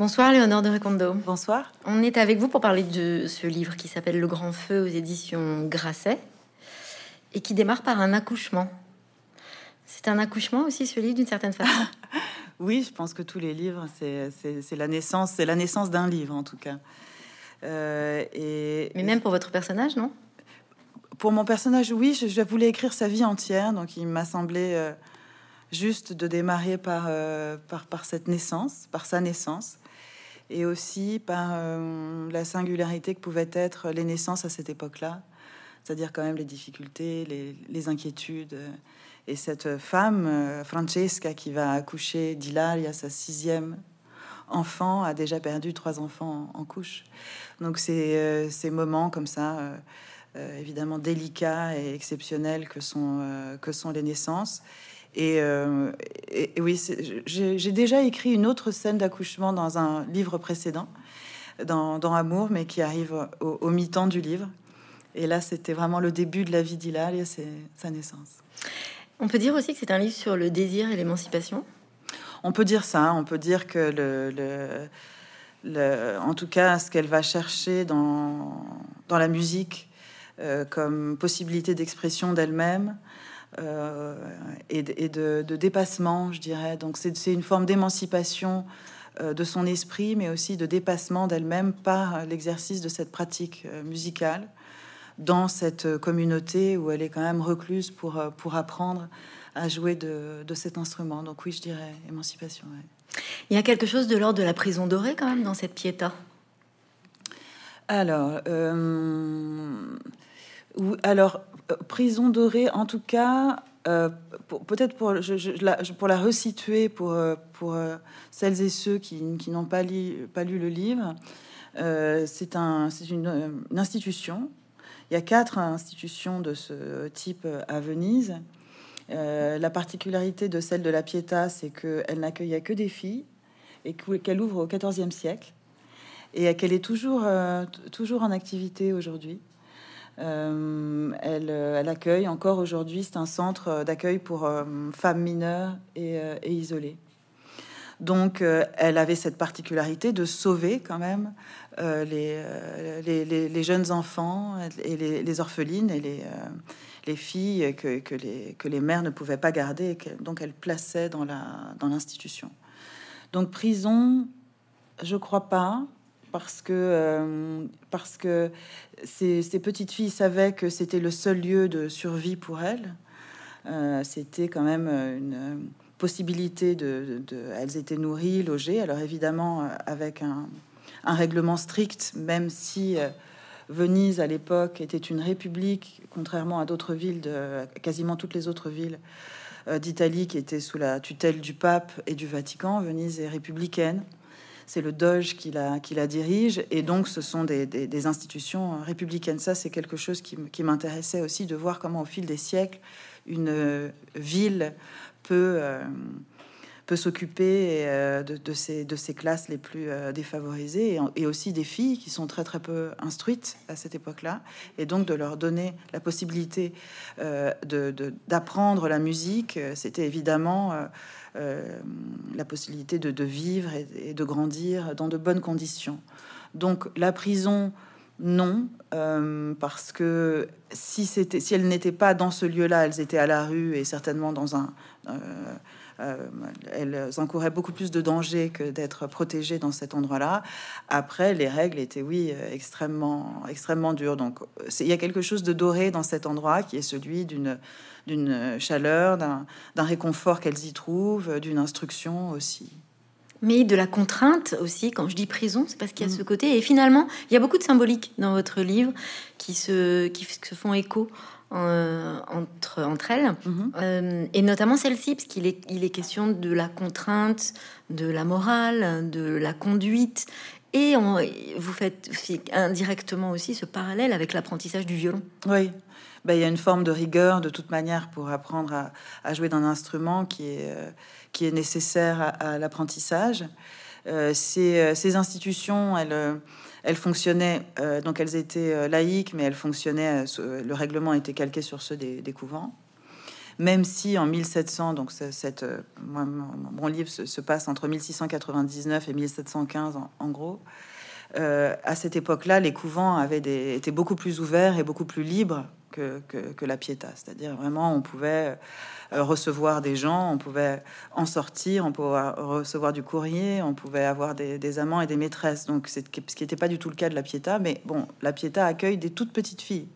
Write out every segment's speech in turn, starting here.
Bonsoir Léonore de Recondo. Bonsoir. On est avec vous pour parler de ce livre qui s'appelle Le Grand Feu aux éditions Grasset et qui démarre par un accouchement. C'est un accouchement aussi ce livre d'une certaine façon? oui, je pense que tous les livres, c'est la naissance, c'est la naissance d'un livre en tout cas. Euh, et, Mais même pour votre personnage, non? Pour mon personnage, oui, je, voulais écrire sa vie entière, donc il m'a semblé euh, juste de démarrer par, euh, par, par cette naissance, par sa naissance et aussi par euh, la singularité que pouvaient être les naissances à cette époque-là, c'est-à-dire quand même les difficultés, les, inquiétudes. Et cette femme, euh, Francesca, qui va accoucher d'Hilaria, sa sixième enfant, a déjà perdu trois enfants en, couche. Donc c'est euh, ces moments comme ça, évidemment délicats et exceptionnels que sont, que sont les naissances. Euh, et, oui, j'ai déjà écrit une autre scène d'accouchement dans un livre précédent, dans, Amour, mais qui arrive au, mi-temps du livre. Et là, c'était vraiment le début de la vie d'Hilaria, c'est sa naissance. On peut dire aussi que c'est un livre sur le désir et l'émancipation? On peut dire ça. On peut dire que le, le, en tout cas, ce qu'elle va chercher dans, dans la musique euh, comme possibilité d'expression d'elle-même, euh, et, de, dépassement, je dirais. Donc c'est une forme d'émancipation euh, de son esprit, mais aussi de dépassement d'elle-même par l'exercice de cette pratique euh, musicale dans cette communauté où elle est quand même recluse pour, pour apprendre à jouer de, cet instrument. Donc oui, je dirais émancipation. Il y a quelque chose de l'ordre de la prison dorée quand même dans cette piéta. Alors, alors, euh, prison dorée, en tout cas, euh, peut-être pour, la, pour la resituer pour, euh, pour celles et ceux qui, n'ont pas, pas lu le livre, c'est un, une, une, institution. Il y a quatre institutions de ce type à Venise. la particularité de celle de la Pietà, c'est qu'elle n'accueillait que des filles et qu'elle ouvre au XIVe siècle et qu'elle est toujours, toujours en activité aujourd'hui. Euh, euh, elle, accueille encore aujourd'hui, c'est un centre d'accueil pour euh, femmes mineures et, isolées. Donc, elle avait cette particularité de sauver quand même les, jeunes enfants et les, orphelines et les, filles que, que, les, que mères ne pouvaient pas garder, et donc elle plaçait dans l'institution. Donc, prison, je crois pas parce que, euh, parce que ces, petites filles savaient que c'était le seul lieu de survie pour elles. Euh, c'était quand même une possibilité de, Elles étaient nourries, logées, alors évidemment avec un, règlement strict, même si euh, Venise à l'époque était une république, contrairement à d'autres villes, quasiment toutes les autres villes d'Italie qui étaient sous la tutelle du pape et du Vatican. Venise est républicaine c'est le Doge qui la, dirige, et donc ce sont des, institutions républicaines. Ça, c'est quelque chose qui, m'intéressait aussi de voir comment, au fil des siècles, une euh, ville peut, euh, peut s'occuper euh, de, de ces classes les plus défavorisées, et, aussi des filles qui sont très très peu instruites à cette époque-là, et donc de leur donner la possibilité d'apprendre la musique, c'était évidemment euh, la possibilité de, vivre et, de grandir dans de bonnes conditions. Donc la prison, non, euh, parce que si, si elles n'étaient pas dans ce lieu-là, elles étaient à la rue et certainement dans un... Euh, elles encouraient beaucoup plus de danger que d'être protégées dans cet endroit-là. Après, les règles étaient, oui, extrêmement, extrêmement dures. Donc, il y a quelque chose de doré dans cet endroit qui est celui d'une d'une chaleur, d'un réconfort qu'elles y trouvent, d'une instruction aussi. Mais de la contrainte aussi, quand je dis prison, c'est parce qu'il y a ce mm. côté. Et finalement, il y a beaucoup de symboliques dans votre livre qui se, qui se font écho euh, entre, entre elles, mm-hmm. euh, et notamment celle-ci, parce qu'il est, il est question de la contrainte, de la morale, de la conduite. Et on, vous faites indirectement aussi ce parallèle avec l'apprentissage du violon. Oui, ben, il y a une forme de rigueur de toute manière pour apprendre à, jouer d'un instrument qui est, euh, qui est nécessaire à, l'apprentissage. Euh, ces, ces, institutions, elles, elles fonctionnaient, donc elles étaient laïques, mais elles fonctionnaient, le règlement était calqué sur ceux des, couvents. même si en 1700, donc cette, mon, livre se, passe entre 1699 et 1715 en, gros. à cette époque-là, les couvents avaient des, étaient beaucoup plus ouverts et beaucoup plus libres que, la Pietà. C'est-à-dire vraiment, on pouvait euh, recevoir des gens, on pouvait en sortir, on pouvait recevoir du courrier, on pouvait avoir des, amants et des maîtresses. Donc, ce qui n'était pas du tout le cas de la Pietà. Mais bon, la Pietà accueille des toutes petites filles.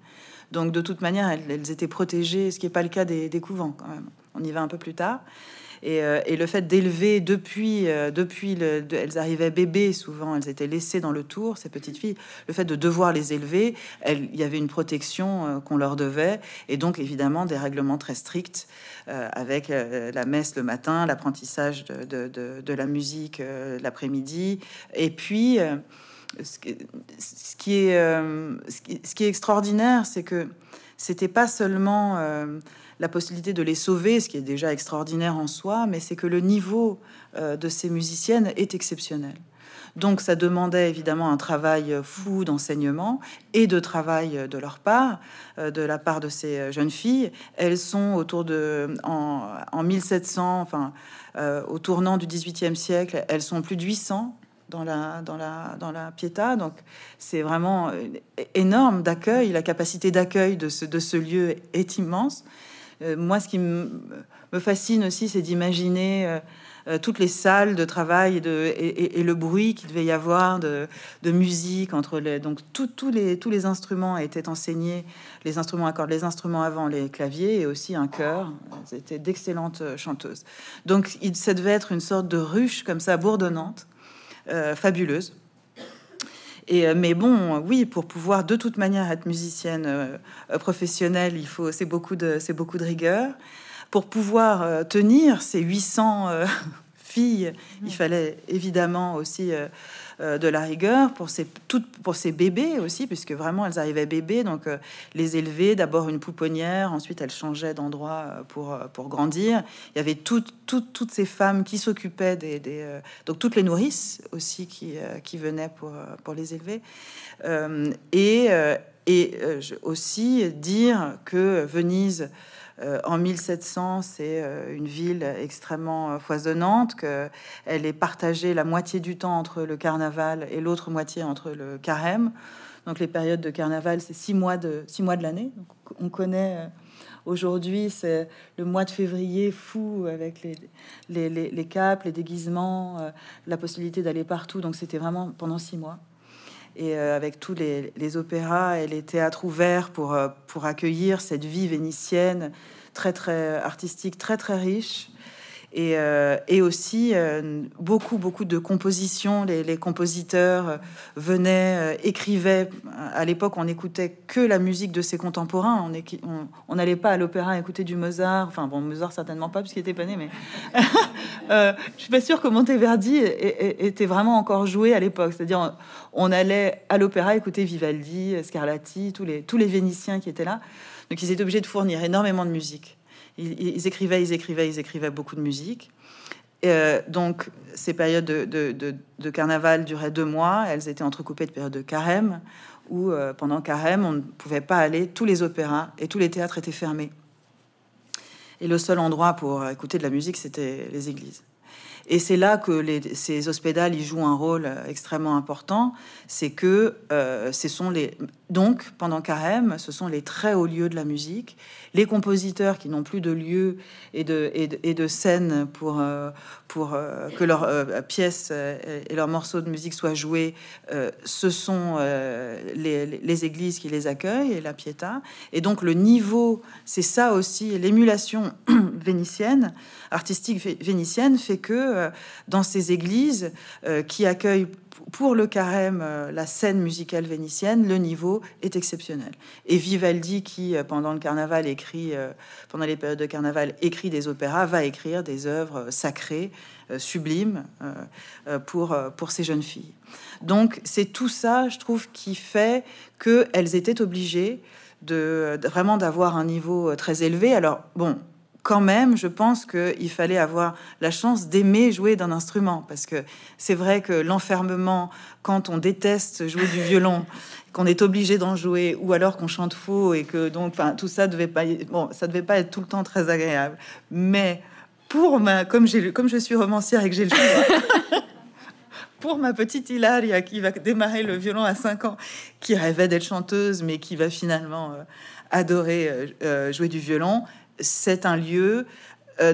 Donc, de toute manière, elles, étaient protégées, ce qui n'est pas le cas des, des couvents quand même. On y va un peu plus tard. Euh, et, le fait d'élever depuis, euh, depuis le, elles arrivaient bébés souvent, elles étaient laissées dans le tour, ces petites filles. Le fait de devoir les élever, il y avait une protection euh, qu'on leur devait, et donc évidemment des règlements très stricts avec la messe le matin, l'apprentissage de, la musique l'après-midi, et puis ce qui, est, ce qui est extraordinaire, c'est que c'était pas seulement la possibilité de les sauver, ce qui est déjà extraordinaire en soi, mais c'est que le niveau euh, de ces musiciennes est exceptionnel. Donc ça demandait évidemment un travail fou d'enseignement et de travail de leur part, euh, de la part de ces jeunes filles. Elles sont autour de en, 1700, enfin euh, au tournant du XVIIIe siècle, elles sont plus de 800 dans la, dans la, dans la Pietà. Donc, c'est vraiment énorme d'accueil. La capacité d'accueil de ce, de ce lieu est immense. Euh, moi, ce qui me fascine aussi, c'est d'imaginer euh, euh, toutes les salles de travail et, le bruit qu'il devait y avoir de, musique entre les donc tous les instruments étaient enseignés les instruments à cordes les instruments avant les claviers et aussi un chœur. C'était d'excellentes chanteuses. Donc ça devait être une sorte de ruche comme ça bourdonnante fabuleuse et, euh, mais bon, oui, pour pouvoir de toute manière être musicienne euh, euh, professionnelle, il faut c'est beaucoup de c'est beaucoup de rigueur. Pour pouvoir tenir ces 800 filles, il fallait évidemment aussi de la rigueur pour ces, toutes, pour ces bébés aussi, puisque vraiment elles arrivaient bébés, donc euh, les élever, d'abord une pouponnière, ensuite elles changeaient d'endroit euh, pour, pour grandir. Il y avait toutes, toutes, toutes ces femmes qui s'occupaient des, donc toutes les nourrices aussi qui, qui venaient pour, pour les élever. et et aussi dire que Venise euh, en 1700, c'est euh, une ville extrêmement euh, foisonnante, qu'elle est partagée la moitié du temps entre le carnaval et l'autre moitié entre le carême. Donc les périodes de carnaval, c'est six mois de six mois de l'année. on connaît aujourd'hui, c'est le mois de février fou avec les, les, les capes, les déguisements, la possibilité d'aller partout. Donc c'était vraiment pendant six mois et euh, avec tous les, opéras et les théâtres ouverts pour, euh, accueillir cette vie vénitienne très artistique, très riche. Et, euh, et aussi beaucoup beaucoup de compositions. Les, compositeurs venaient, écrivaient. À l'époque, on n'écoutait que la musique de ses contemporains. On n'allait pas à l'opéra écouter du Mozart. Enfin bon, Mozart certainement pas puisqu'il était pas né, mais je suis pas sûre que Monteverdi était vraiment encore joué à l'époque. C'est-à-dire on allait à l'opéra écouter Vivaldi, Scarlatti, tous les, tous les Vénitiens qui étaient là. Donc ils étaient obligés de fournir énormément de musique. Ils, écrivaient, ils écrivaient, ils écrivaient beaucoup de musique. Euh, donc ces périodes de, carnaval duraient deux mois. Elles étaient entrecoupées de périodes de carême, où euh, pendant carême, on ne pouvait pas aller. Tous les opéras et tous les théâtres étaient fermés. Et le seul endroit pour écouter de la musique, c'était les églises. Et c'est là que ces hospédales y jouent un rôle euh, extrêmement important. C'est que ce sont les donc pendant Carême, ce sont les très hauts lieux de la musique. Les compositeurs qui n'ont plus de lieu et de, scène pour, euh, pour que leurs pièces et leurs morceaux de musique soient joués, ce sont les, les, églises qui les accueillent et la Pietà. Et donc le niveau, c'est ça aussi, l'émulation vénitienne, artistique vénitienne, fait que euh, dans ces églises euh, qui accueillent pour le carême euh, la scène musicale vénitienne, le niveau est exceptionnel. Et Vivaldi, qui pendant le carnaval écrit, pendant les périodes de carnaval, écrit des opéras, va écrire des œuvres sacrées, sublimes pour, pour ces jeunes filles. Donc c'est tout ça, je trouve, qui fait qu'elles étaient obligées de, de vraiment d'avoir un niveau très élevé. Alors bon, quand même, je pense qu'il fallait avoir la chance d'aimer jouer d'un instrument, parce que c'est vrai que l'enfermement, quand on déteste jouer du violon, qu'on est obligé d'en jouer, ou alors qu'on chante faux, et que donc, enfin, tout ça devait pas, bon, ça devait pas être tout le temps très agréable. Mais pour ma, comme j'ai, comme je suis romancière et que j'ai le choix, pour ma petite Hilaria qui va démarrer le violon à 5 ans, qui rêvait d'être chanteuse, mais qui va finalement euh, adorer euh, euh, jouer du violon, c'est un lieu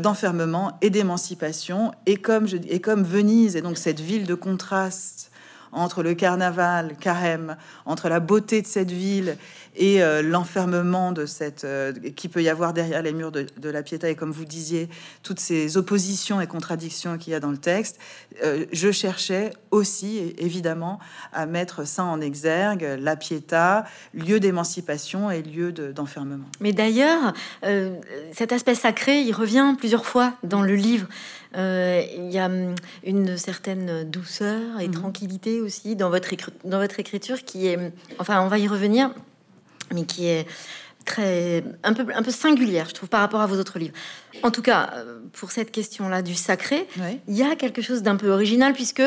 d'enfermement et d'émancipation. Et comme, je, comme Venise et donc cette ville de contraste entre le carnaval, carême, entre la beauté de cette ville et euh, l'enfermement de cette euh, qui peut y avoir derrière les murs de, la Pietà et comme vous disiez toutes ces oppositions et contradictions qu'il y a dans le texte, euh, je cherchais aussi évidemment à mettre ça en exergue, la Pietà, lieu d'émancipation et lieu d'enfermement. Mais d'ailleurs, cet aspect sacré, il revient plusieurs fois dans le livre. Il y a hum, une certaine douceur et mhm. tranquillité aussi dans votre, dans votre écriture qui est, enfin, on va y revenir, mais qui est très un peu un peu singulière, je trouve, par rapport à vos autres livres. En tout cas, euh, pour cette question-là du sacré, il y a quelque chose d'un peu original puisque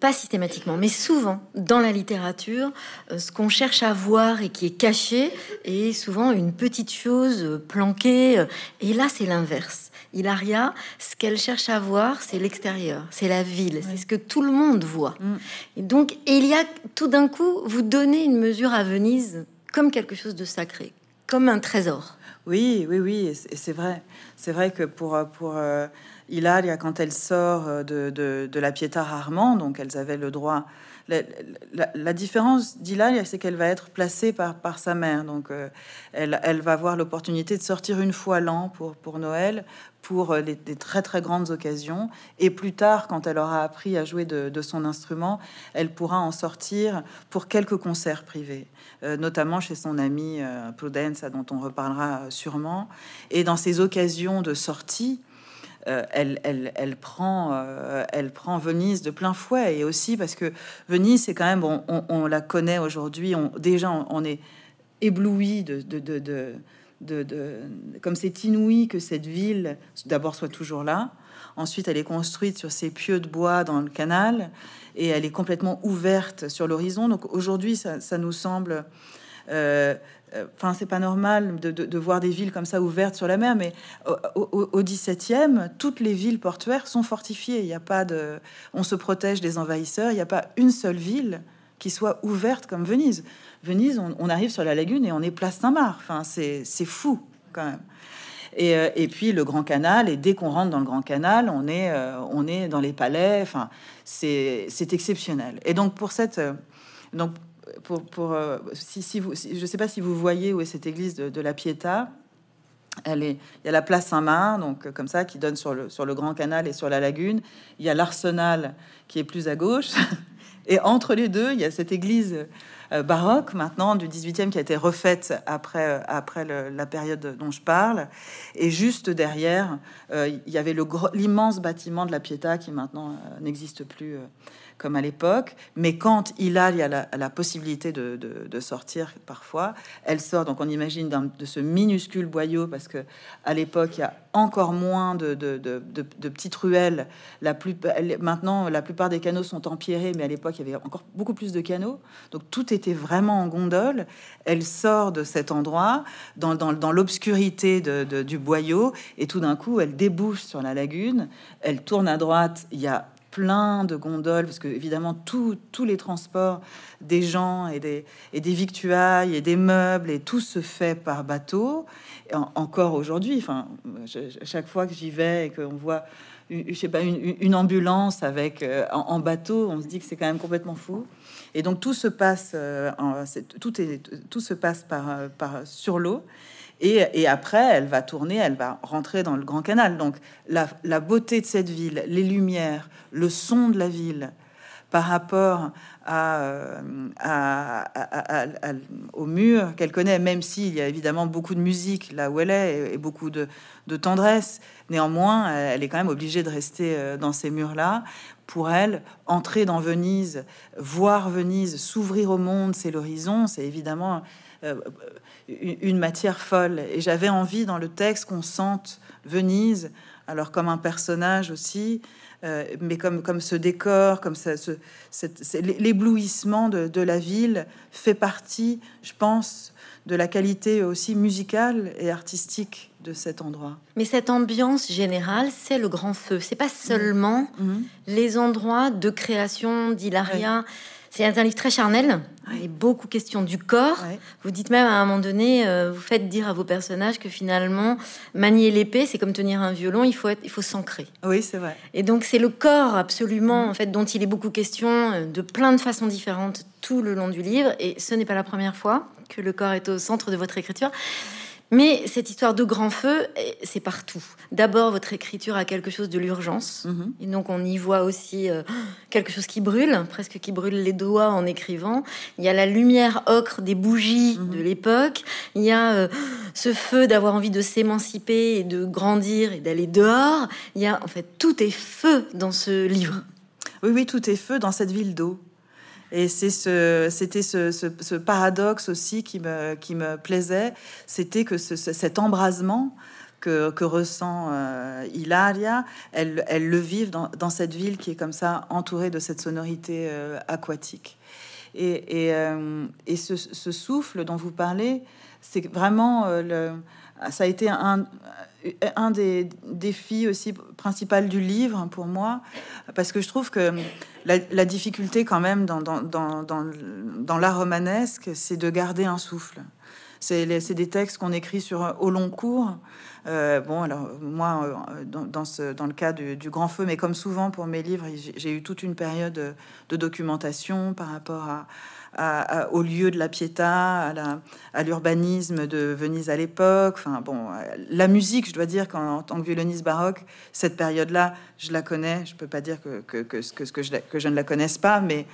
pas systématiquement, mais souvent dans la littérature, euh, ce qu'on cherche à voir et qui est caché est souvent une petite chose planquée. Et là, c'est l'inverse. Hilaria, ce qu'elle cherche à voir, c'est l'extérieur, c'est la ville, c'est ce que tout le monde voit. Mm. Et donc, il y a tout d'un coup, vous donnez une mesure à Venise comme quelque chose de sacré, comme un trésor. Oui, oui, oui, c'est vrai. C'est vrai que pour, pour euh, Hilaria, quand elle sort euh, de, la Pietà rarement, donc elles avaient le droit la, différence d'Hilaria, c'est qu'elle va être placée par, sa mère. Donc, euh, elle, va avoir l'opportunité de sortir une fois l'an pour Noël, pour euh, des très très grandes occasions. Et plus tard, quand elle aura appris à jouer de, son instrument, elle pourra en sortir pour quelques concerts privés, euh, notamment chez son amie Prudence, dont on reparlera sûrement. Et dans ces occasions de sortie, euh, elle, prend, euh, Venise de plein fouet. Et aussi parce que Venise, c'est quand même, on, la connaît aujourd'hui, on, déjà on, est ébloui de, de, comme c'est inouï que cette ville d'abord soit toujours là. Ensuite, elle est construite sur ces pieux de bois dans le canal et elle est complètement ouverte sur l'horizon. Donc aujourd'hui, ça, nous semble euh, euh, enfin, c'est pas normal de, voir des villes comme ça ouvertes sur la mer, mais au, XVIIe, toutes les villes portuaires sont fortifiées. Il n'y a pas de, on se protège des envahisseurs. Il n'y a pas une seule ville qui soit ouverte comme Venise. Venise, on, arrive sur la lagune et on est place Saint-Marc. Enfin, c'est fou quand même. Et, euh, et, puis le Grand Canal, et dès qu'on rentre dans le Grand Canal, on est, euh, on est dans les palais. Enfin, c'est exceptionnel. Et donc pour cette, donc pour, euh, si, vous, je sais pas si vous voyez où est cette église de, la Pietà. Elle est, il y a la place Saint-Marc, donc euh, comme ça, qui donne sur le, sur le Grand Canal et sur la lagune. Il y a l'Arsenal qui est plus à gauche. Et entre les deux, il y a cette église euh, baroque maintenant du 18e qui a été refaite après, après la période dont je parle. Et juste derrière, il y avait l'immense bâtiment de la Pietà qui maintenant n'existe plus comme à l'époque. Mais quand il a, la, possibilité de, sortir parfois, elle sort. Donc on imagine de ce minuscule boyau, parce que à l'époque, il y a encore moins de, petites ruelles. La plus, maintenant, la plupart des canaux sont empierrés, mais à l'époque, il y avait encore beaucoup plus de canaux. Donc tout était vraiment en gondole. Elle sort de cet endroit dans, dans l'obscurité du boyau, et tout d'un coup, elle débouche sur la lagune. Elle tourne à droite. Il y a plein de gondoles, parce que évidemment tous les transports des gens et des, et des victuailles et des meubles et tout se fait par bateau. encore aujourd'hui, enfin, chaque fois que j'y vais et qu'on voit, je sais pas, une, ambulance avec euh, en, bateau, on se dit que c'est quand même complètement fou. Et donc tout se passe, euh, tout se passe euh, sur l'eau. Et, après, elle va tourner, elle va rentrer dans le Grand Canal. Donc la, beauté de cette ville, les lumières, le son de la ville par rapport à, euh, au mur qu'elle connaît, même s'il y a évidemment beaucoup de musique là où elle est et, beaucoup de, tendresse. Néanmoins, elle est quand même obligée de rester euh, dans ces murs-là. Pour elle, entrer dans Venise, voir Venise, s'ouvrir au monde, c'est l'horizon, c'est évidemment une matière folle. Et j'avais envie dans le texte qu'on sente Venise, alors comme un personnage aussi, mais comme, comme ce décor, comme ça, ce, l'éblouissement de, la ville fait partie, je pense, de la qualité aussi musicale et artistique de cet endroit. Mais cette ambiance générale, c'est le grand feu. C'est pas seulement mmh. Mmh. les endroits de création d'Hilaria. C'est un livre très charnel. Il est beaucoup question du corps. Vous dites même à un moment donné, euh, vous faites dire à vos personnages que finalement, manier l'épée, c'est comme tenir un violon. Il faut être, il faut s'ancrer. Oui, c'est vrai. Et donc c'est le corps absolument, en fait, dont il est beaucoup question euh, de plein de façons différentes tout le long du livre. Et ce n'est pas la première fois que le corps est au centre de votre écriture. Mais cette histoire de grand feu, eh, c'est partout. D'abord, votre écriture a quelque chose de l'urgence. Mhm. Et donc, on y voit aussi euh, quelque chose qui brûle, presque qui brûle les doigts en écrivant. Il y a la lumière ocre des bougies mhm. de l'époque. Il y a euh, ce feu d'avoir envie de s'émanciper et de grandir et d'aller dehors. Il y a, en fait, tout est feu dans ce livre. Oui, oui, tout est feu dans cette ville d'eau. Et c'était ce, paradoxe aussi qui me, plaisait, c'était que cet embrasement que, ressent euh, Hilaria, elle, le vit dans, cette ville qui est comme ça entourée de cette sonorité euh, aquatique. Et, euh, ce, souffle dont vous parlez, c'est vraiment le, ça a été un, un des défis aussi principaux du livre pour moi, parce que je trouve que la, difficulté quand même dans, l'art romanesque, c'est de garder un souffle. C'est des textes qu'on écrit sur au long cours. Euh, bon, alors moi, euh, dans le cas du, Grand Feu, mais comme souvent pour mes livres, j'ai eu toute une période de documentation par rapport à, au lieu de la Pietà, à l'urbanisme de Venise à l'époque. Enfin bon, la musique, je dois dire qu'en tant que violoniste baroque, cette période-là, je la connais. Je peux pas dire que, que, que, que, je, que je ne la connaisse pas, mais,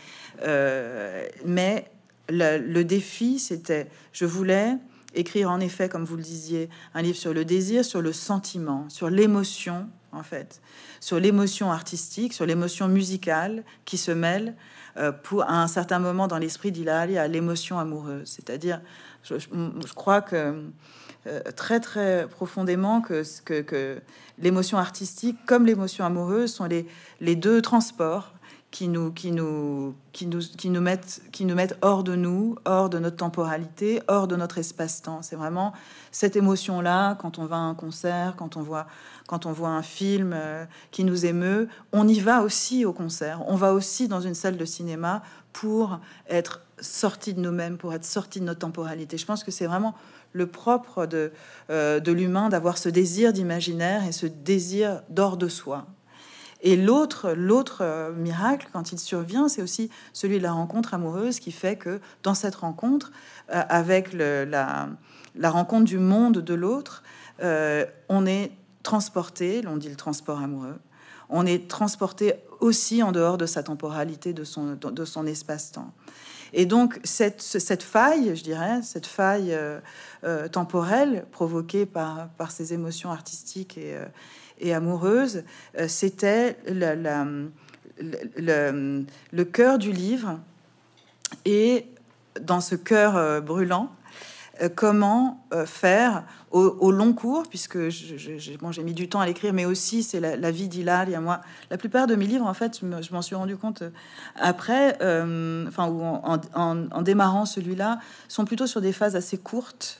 euh, mais le, défi, c'était, je voulais écrire en effet, comme vous le disiez, un livre sur le désir, sur le sentiment, sur l'émotion, en fait, sur l'émotion artistique, sur l'émotion musicale qui se mêle euh, pour à un certain moment dans l'esprit d'Hilali à l'émotion amoureuse. C'est-à-dire, je, crois que euh, très très profondément que, que, que l'émotion artistique comme l'émotion amoureuse sont les, les deux transports qui nous, qui nous, qui nous, qui nous mettent, qui nous hors de nous, hors de notre temporalité, hors de notre espace-temps. C'est vraiment cette émotion-là quand on va à un concert, quand on voit, quand on voit un film euh, qui nous émeut. On y va aussi au concert. On va aussi dans une salle de cinéma pour être sorti de nous-mêmes, pour être sorti de notre temporalité. Je pense que c'est vraiment le propre de, euh, de l'humain d'avoir ce désir d'imaginaire et ce désir d'hors de soi. Et l'autre, euh, miracle, quand il survient, c'est aussi celui de la rencontre amoureuse qui fait que dans cette rencontre, euh, avec la, rencontre du monde de l'autre, euh, on est transporté, on dit le transport amoureux, on est transporté aussi en dehors de sa temporalité, de son, espace-temps. Et donc cette, faille, je dirais, cette faille temporelle provoquée par ces émotions artistiques et, et amoureuse, euh, c'était le, cœur du livre. Et dans ce cœur euh, brûlant, euh, comment faire au, long cours, puisque j'ai mis du temps à l'écrire, mais aussi c'est la, vie d'Hilal. Et moi, la plupart de mes livres, en fait, je m'en suis rendu compte après, enfin, en démarrant celui-là, sont plutôt sur des phases assez courtes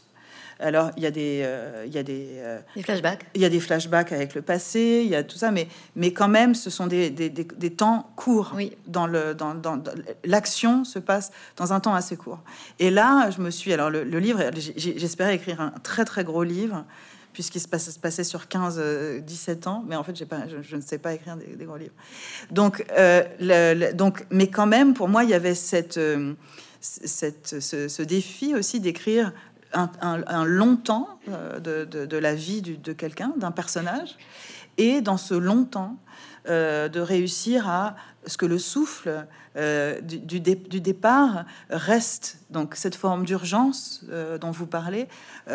alors, il y a des, euh, il y a des, euh, des, flashbacks. Il y a des flashbacks avec le passé, il y a tout ça, mais, mais quand même, ce sont des, des, des temps courts. Oui. Dans le, dans, dans, l'action se passe dans un temps assez court. Et là, je me suis, alors le, livre, j'espérais écrire un très très gros livre puisqu'il se, se passait sur 15-17 euh, ans, mais en fait, pas, je, ne sais pas écrire des, gros livres. Donc, le, donc, mais quand même, pour moi, il y avait cette, cette, ce, ce, défi aussi d'écrire un, long temps euh, de, la vie de quelqu'un, d'un personnage, et dans ce long temps, euh, de réussir à ce que le souffle euh, du, départ reste. Donc cette forme d'urgence dont vous parlez,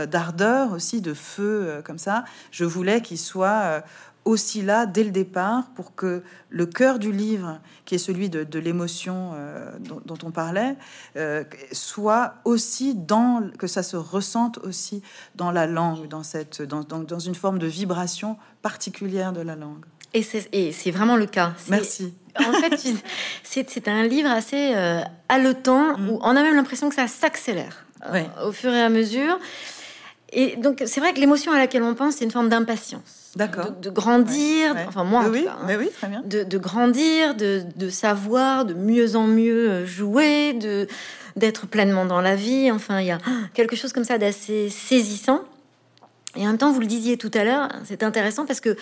d'ardeur aussi, de feu comme ça, je voulais qu'il soit aussi là dès le départ pour que le cœur du livre, qui est celui de, l'émotion euh, dont, on parlait, euh, soit aussi dans que ça se ressente aussi dans la langue, dans cette dans, dans une forme de vibration particulière de la langue. Et c'est vraiment le cas. Merci. En fait, c'est un livre assez euh, haletant mm. où on a même l'impression que ça s'accélère au fur et à mesure. Et donc, c'est vrai que l'émotion à laquelle on pense, c'est une forme d'impatience. D'accord. De, grandir, enfin moi, oui, hein. mais oui, très bien. De, grandir, de, savoir, de mieux en mieux euh, jouer, de d'être pleinement dans la vie. Enfin, il y a quelque chose comme ça d'assez saisissant. Et en même temps, vous le disiez tout à l'heure, c'est intéressant parce que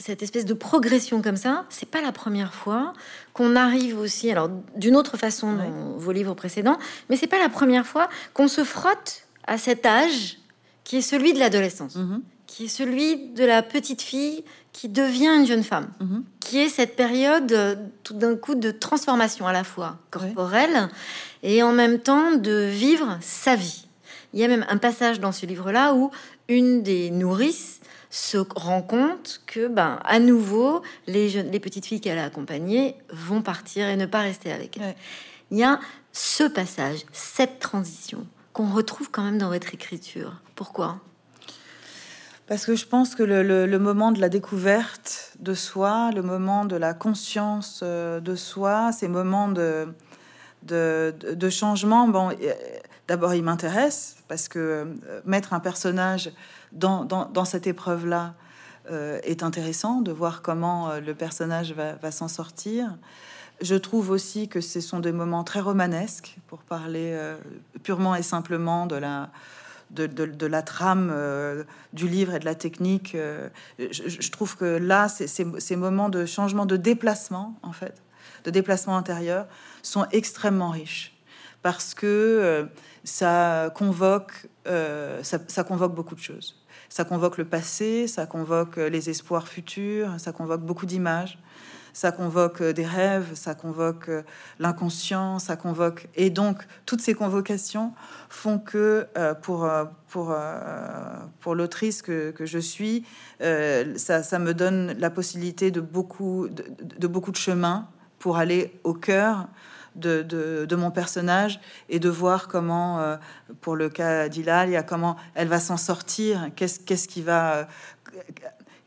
cette espèce de progression comme ça, c'est pas la première fois qu'on arrive aussi, alors d'une autre façon dans vos livres précédents, mais c'est pas la première fois qu'on se frotte à cet âge qui est celui de l'adolescence, mhm. Qui est celui de la petite fille qui devient une jeune femme, mhm. qui est cette période euh, tout d'un coup de transformation à la fois corporelle et en même temps de vivre sa vie. Il y a même un passage dans ce livre-là où une des nourrices se rend compte que, ben, à nouveau, les, jeunes, les petites filles qu'elle a accompagnées vont partir et ne pas rester avec elle. Il y a ce passage, cette transition qu'on retrouve quand même dans votre écriture. Pourquoi? Parce que je pense que le, moment de la découverte de soi, le moment de la conscience euh, de soi, ces moments de, changement, bon, d'abord, il m'intéresse parce que euh, mettre un personnage dans, cette épreuve-là euh, est intéressant de voir comment le personnage va s'en sortir. Je trouve aussi que ce sont des moments très romanesques, pour parler purement et simplement de la, de, la trame euh, du livre et de la technique. Euh, je, trouve que là, ces moments de changement, de déplacement, en fait, de déplacement intérieur, sont extrêmement riches parce que euh, ça convoque, ça, convoque beaucoup de choses. Ça convoque le passé, ça convoque les espoirs futurs, ça convoque beaucoup d'images ça convoque des rêves, ça convoque l'inconscient, ça convoque... Et donc, toutes ces convocations font que euh, pour, euh, pour, euh, pour l'autrice que, que, je suis, ça, ça, me donne la possibilité de beaucoup de, beaucoup de chemin pour aller au cœur de, de, mon personnage et de voir comment, pour le cas d'Hilalia, comment elle va s'en sortir, qu'est-ce qu'est-ce qui va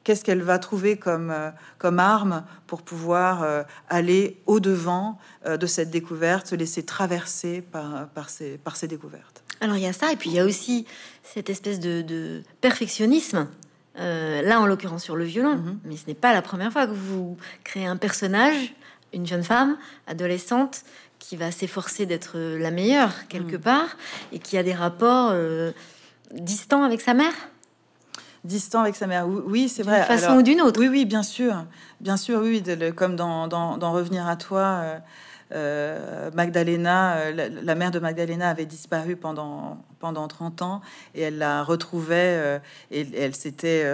qu'est-ce qu'elle va trouver comme, comme arme pour pouvoir aller au-devant de cette découverte, se laisser traverser par, par, ces, par ces découvertes? Alors il y a ça, et puis il y a aussi cette espèce de, perfectionnisme. Euh, là, en l'occurrence sur le violon, mhm. mais ce n'est pas la première fois que vous créez un personnage, une jeune femme, adolescente, qui va s'efforcer d'être la meilleure quelque mhm. part, et qui a des rapports euh, distants avec sa mère. Distant avec sa mère, oui, c'est vrai. D'une façon ou d'une autre. Oui, oui, bien sûr, bien sûr, oui, comme dans, dans, Revenir à toi. Euh, euh, Magdalena, euh, la, mère de Magdalena avait disparu pendant, pendant 30 ans et elle la retrouvait euh, et elle s'était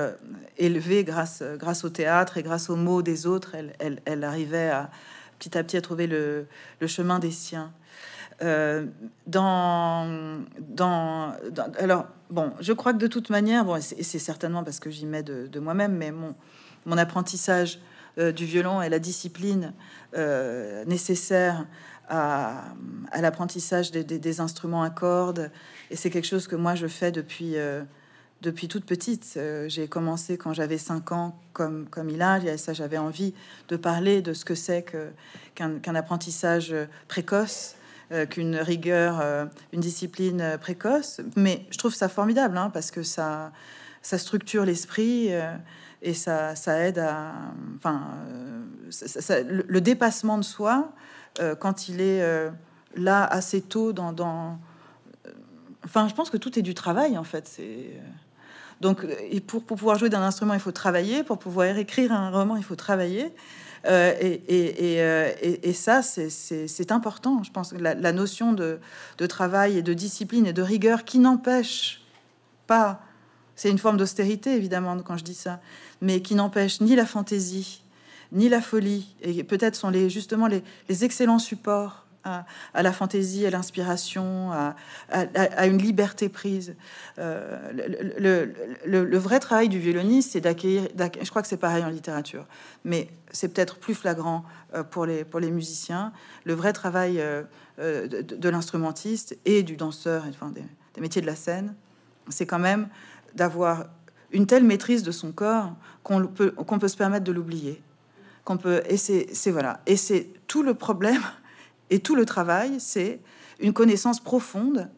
élevée grâce, grâce au théâtre et grâce aux mots des autres. Elle, elle, arrivait à, petit à petit à trouver le, le chemin des siens. dans, dans, alors bon, je crois que de toute manière, bon, c'est certainement parce que j'y mets de, moi-même, mais mon, apprentissage du violon et la discipline euh, nécessaire à, l'apprentissage des, instruments à cordes. Et c'est quelque chose que moi je fais depuis, euh, depuis toute petite. Euh, j'ai commencé quand j'avais 5 ans, comme, comme il a, et ça j'avais envie de parler de ce que c'est qu'un apprentissage précoce. Qu'une rigueur, une discipline précoce, mais je trouve ça formidable hein, parce que ça, ça structure l'esprit et ça, ça aide à, enfin, euh, le, dépassement de soi euh, quand il est euh, là assez tôt dans, dans, enfin, je pense que tout est du travail en fait. C'est donc, et pour, pour, pouvoir jouer d'un instrument, il faut travailler. Pour pouvoir écrire un roman, il faut travailler. Et, et, et, ça, c'est important. Je pense la, notion de, de, travail et de discipline et de rigueur qui n'empêche pas, c'est une forme d'austérité évidemment quand je dis ça, mais qui n'empêche ni la fantaisie, ni la folie, et peut-être sont les, justement les, excellents supports à, la fantaisie, à l'inspiration, à, une liberté prise. Euh, le, vrai travail du violoniste, c'est d'accueillir. Je crois que c'est pareil en littérature, mais c'est peut-être plus flagrant euh, pour les, musiciens. Le vrai travail euh, de, l'instrumentiste et du danseur, enfin, des, métiers de la scène, c'est quand même d'avoir une telle maîtrise de son corps qu'on peut, se permettre de l'oublier. Et c'est, voilà. Et c'est tout le problème et tout le travail, c'est une connaissance profonde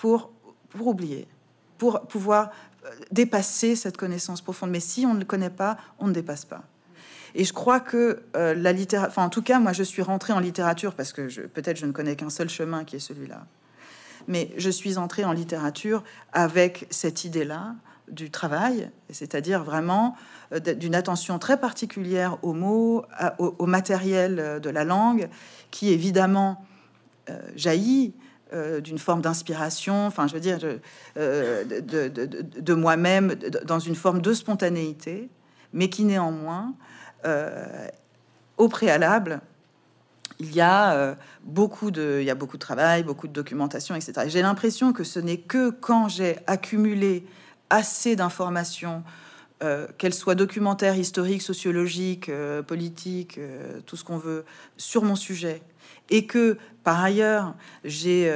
pour, pour oublier, pour pouvoir euh, dépasser cette connaissance profonde. Mais si on ne le connaît pas, on ne dépasse pas. Et je crois que euh, la littérature, enfin en tout cas, moi je suis rentrée en littérature parce que peut-être je ne connais qu'un seul chemin qui est celui-là. Mais je suis entrée en littérature avec cette idée-là du travail, c'est-à-dire vraiment euh, d'une attention très particulière aux mots, au, matériel euh, de la langue, qui évidemment euh, jaillit d'une forme d'inspiration, enfin je veux dire, de, moi-même, dans une forme de spontanéité, mais qui néanmoins, au préalable, il y a beaucoup de, il y a beaucoup de travail, beaucoup de documentation, etc. J'ai l'impression que ce n'est que quand j'ai accumulé assez d'informations, euh, qu'elles soient documentaires, historiques, sociologiques, euh, politiques, euh, tout ce qu'on veut, sur mon sujet, et que par ailleurs j'ai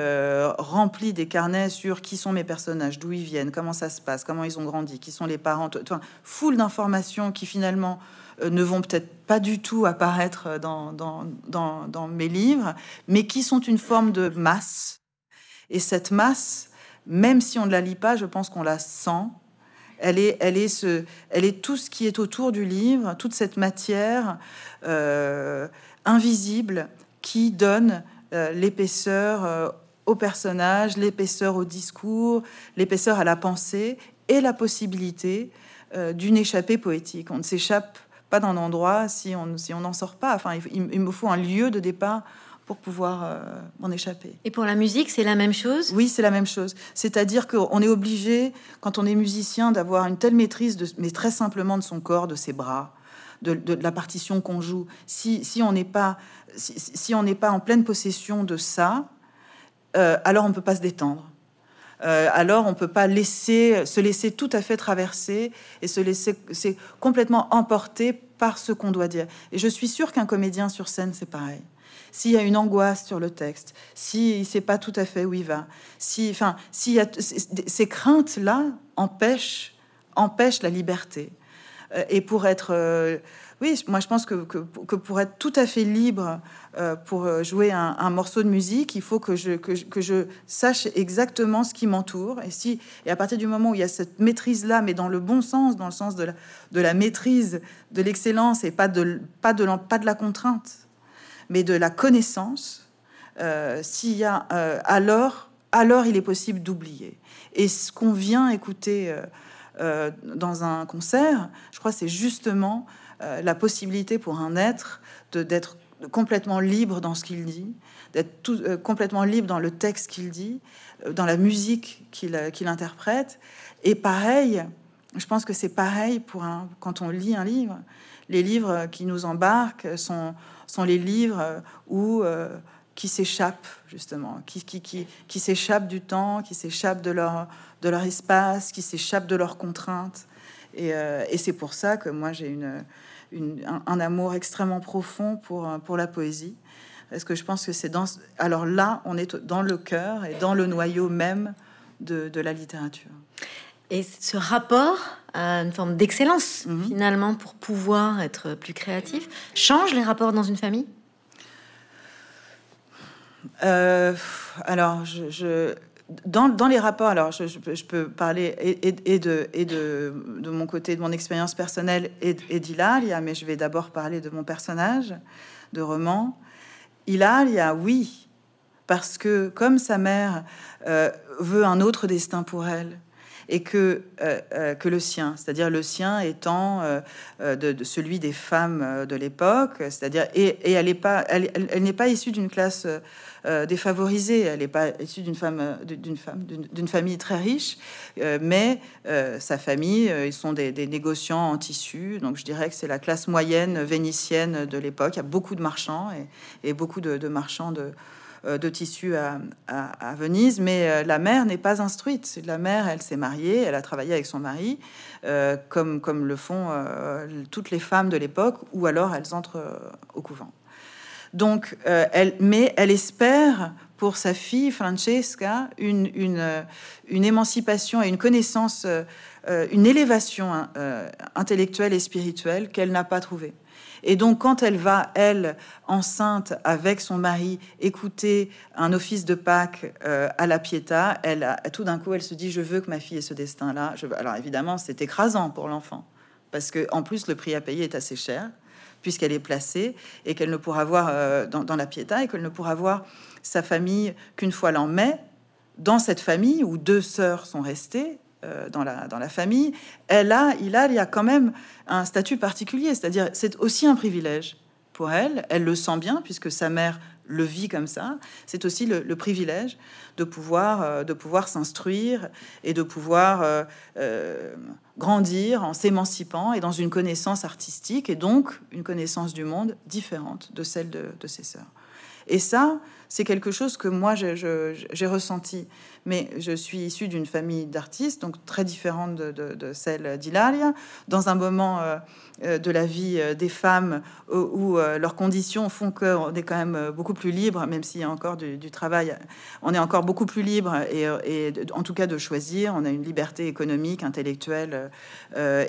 rempli des carnets sur qui sont mes personnages, d'où ils viennent, comment ça se passe, comment ils ont grandi, qui sont les parents, enfin, foule d'informations qui finalement ne vont peut-être pas du tout apparaître dans, dans, mes livres, mais qui sont une forme de masse. Et cette masse, même si on ne la lit pas, je pense qu'on la sent. Elle est, elle est, ce, elle est tout ce qui est autour du livre, toute cette matière euh, invisible qui donne euh, l'épaisseur euh, au personnage, l'épaisseur au discours, l'épaisseur à la pensée et la possibilité d'une échappée poétique. On ne s'échappe pas d'un endroit si on si n'en sort pas. Enfin, il, me faut un lieu de départ pour pouvoir euh, m'en échapper. Et pour la musique, c'est la même chose? Oui, c'est la même chose. C'est-à-dire qu'on est obligé, quand on est musicien, d'avoir une telle maîtrise, de, mais très simplement de son corps, de ses bras, de, la partition qu'on joue. Si, si on n'est pas, si, on n'est pas en pleine possession de ça, euh, alors on ne peut pas se détendre. Euh, alors on peut pas laisser, se laisser tout à fait traverser et se laisser c'est complètement emporter par ce qu'on doit dire. Et je suis sûre qu'un comédien sur scène, c'est pareil s'il y a une angoisse sur le texte, s'il ne sait pas tout à fait où il va, si, enfin, y a ces craintes-là empêchent, empêchent la liberté. Euh, et pour être, euh, oui, moi je pense que, que, pour être tout à fait libre euh, pour jouer un, morceau de musique, il faut que je, que, que je sache exactement ce qui m'entoure. Et si, et à partir du moment où il y a cette maîtrise-là, mais dans le bon sens, dans le sens de la, de la maîtrise, de l'excellence et pas de, pas de, pas de la contrainte mais de la connaissance, euh, s'il y a, euh, alors, alors il est possible d'oublier. Et ce qu'on vient écouter euh, dans un concert, je crois, c'est justement la possibilité pour un être d'être complètement libre dans ce qu'il dit, d'être complètement libre dans le texte qu'il dit, dans la musique qu'il interprète. Et pareil, je pense que c'est pareil pour un, quand on lit un livre. Les livres qui nous embarquent sont, sont les livres euh, où, euh, qui s'échappent, justement, qui, qui, qui, qui s'échappent du temps, qui s'échappent de leur, de leur espace, qui s'échappent de leurs contraintes. Et, euh, et c'est pour ça que moi, j'ai une, une un, amour extrêmement profond pour, pour la poésie. Parce que je pense que c'est dans... Alors là, on est dans le cœur et dans le noyau même de, de la littérature. Et ce rapport à une forme d'excellence, mhm. finalement, pour pouvoir être plus créatif, change les rapports dans une famille? Euh, Alors, je, dans, dans, les rapports, alors je, je, peux parler et, de, et de, de, mon côté, de mon expérience personnelle et, et d'Hilaria, mais je vais d'abord parler de mon personnage de roman. Hilaria, oui, parce que comme sa mère euh, veut un autre destin pour elle, et que, euh, euh, que le sien, c'est-à-dire le sien étant euh, de, celui des femmes de l'époque, c'est-à-dire et, elle n'est pas, elle, n'est pas issue d'une classe défavorisée, elle n'est pas issue d'une femme, d'une femme, d'une famille très riche, mais sa famille, ils sont des, négociants en tissu, donc je dirais que c'est la classe moyenne vénitienne de l'époque. Il y a beaucoup de marchands et, beaucoup de marchands de de tissu à, Venise, mais la mère n'est pas instruite. La mère, elle s'est mariée, elle a travaillé avec son mari, comme, comme le font toutes les femmes de l'époque, ou alors elles entrent au couvent. Donc, elle, mais elle espère pour sa fille Francesca une, une, une émancipation et une connaissance, une élévation hein, intellectuelle et spirituelle qu'elle n'a pas trouvée. Et donc, quand elle va, elle, enceinte, avec son mari, écouter un office de Pâques euh, à la Pietà, elle, tout d'un coup, elle se dit Je veux que ma fille ait ce destin-là. Alors, évidemment, c'est écrasant pour l'enfant, parce que en plus, le prix à payer est assez cher, puisqu'elle est placée et qu'elle ne pourra voir euh, dans, la Pietà et qu'elle ne pourra voir sa famille qu'une fois l'an mai. Dans cette famille où deux sœurs sont restées, euh, dans, la, dans la famille, elle a, il a, il y a quand même un statut particulier, c'est-à-dire c'est aussi un privilège pour elle, elle le sent bien puisque sa mère le vit comme ça, c'est aussi le, privilège de pouvoir, euh, pouvoir s'instruire et de pouvoir euh, grandir en s'émancipant et dans une connaissance artistique et donc une connaissance du monde différente de celle de, de ses sœurs. Et ça, c'est quelque chose que moi j'ai ressenti. Mais je suis issue d'une famille d'artistes, donc très différente de, celle d'Hilaria, dans un moment euh, euh, de la vie euh, des femmes où, leurs conditions font qu'on est quand même beaucoup plus libre, même s'il y a encore du, travail, on est encore beaucoup plus libre et, en tout cas de choisir. On a une liberté économique, intellectuelle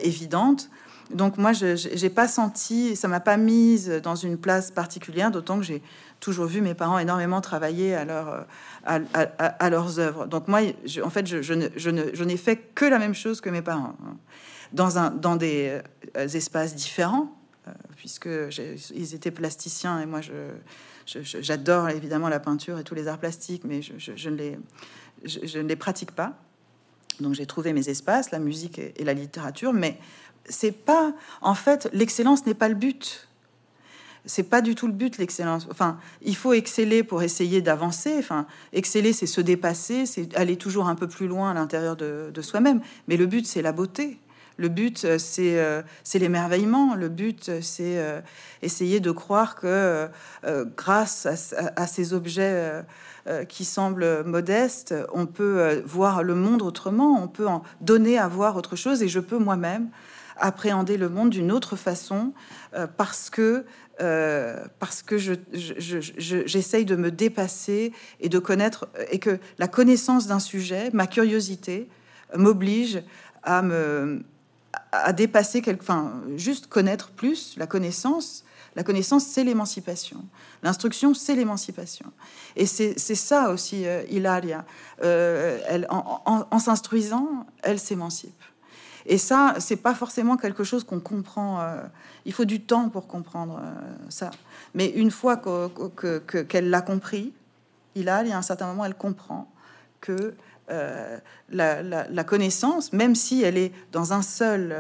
évidente. Donc moi, je n'ai pas senti, ça m'a pas mise dans une place particulière, d'autant que j'ai toujours vu mes parents énormément travailler à, à, leurs œuvres. Donc moi, en fait, je, n'ai fait que la même chose que mes parents, hein. dans, des euh, espaces différents, euh, puisque ils étaient plasticiens et moi, j'adore évidemment la peinture et tous les arts plastiques, mais je, ne, les, je, ne les pratique pas. Donc j'ai trouvé mes espaces, la musique et la littérature, mais c'est pas, en fait, l'excellence n'est pas le but c'est pas du tout le but l'excellence. Enfin, il faut exceller pour essayer d'avancer. Enfin, exceller, c'est se dépasser, c'est aller toujours un peu plus loin à l'intérieur de, soi-même. Mais le but, c'est la beauté. Le but, euh, euh, c'est l'émerveillement. Le but, c'est euh, essayer de croire que grâce à, ces objets qui semblent modestes, on peut voir le monde autrement, on peut en donner à voir autre chose, et je peux moi-même appréhender le monde d'une autre façon parce que euh, parce que j'essaye je, de me dépasser et de connaître, et que la connaissance d'un sujet, ma curiosité, m'oblige à me à dépasser quelque, enfin, juste connaître plus la connaissance. La connaissance, c'est l'émancipation. L'instruction, c'est l'émancipation. Et c'est ça aussi, euh, Hilaria. Euh, elle, en s'instruisant, elle s'émancipe. Et ça, c'est pas forcément quelque chose qu'on comprend. Euh, il faut du temps pour comprendre euh, ça. Mais une fois qu'elle l'a compris, il a, il y a un certain moment, elle comprend que euh, la, connaissance, même si elle est dans un seul,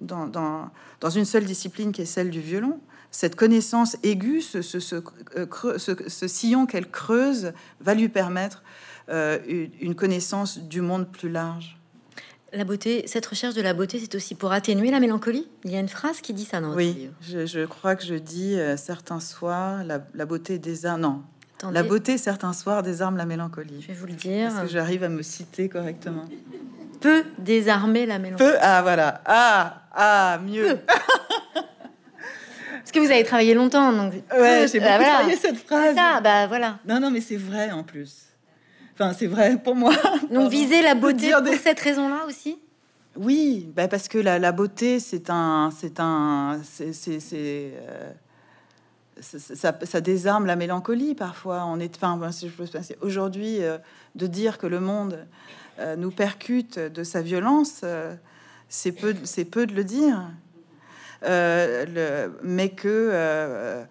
dans, dans, une seule discipline qui est celle du violon, cette connaissance aiguë, ce, ce, ce sillon qu'elle creuse, va lui permettre une connaissance du monde plus large. La beauté, cette recherche de la beauté, c'est aussi pour atténuer la mélancolie. Il y a une phrase qui dit ça dans oui, Je, crois que je dis euh, certains soirs, la, beauté désarme. Non, la beauté certains soirs désarme la mélancolie. Je vais vous le dire. Est-ce que j'arrive à me citer correctement Peut désarmer la mélancolie. Peu, ah voilà, ah ah mieux. Parce que vous avez travaillé longtemps, donc. Ouais, j'ai beaucoup travaillé cette phrase. Ça, bah voilà. Non, non, mais c'est vrai en plus. Enfin, c'est vrai pour moi. Donc viser la beauté pour cette raison-là aussi? Oui, bah parce que la, beauté, c'est un, c'est un, c'est, euh, ça, ça, désarme la mélancolie parfois. On est, enfin, je peux penser aujourd'hui euh, de dire que le monde euh, nous percute de sa violence, c'est peu, c'est peu de le dire. Le, mais que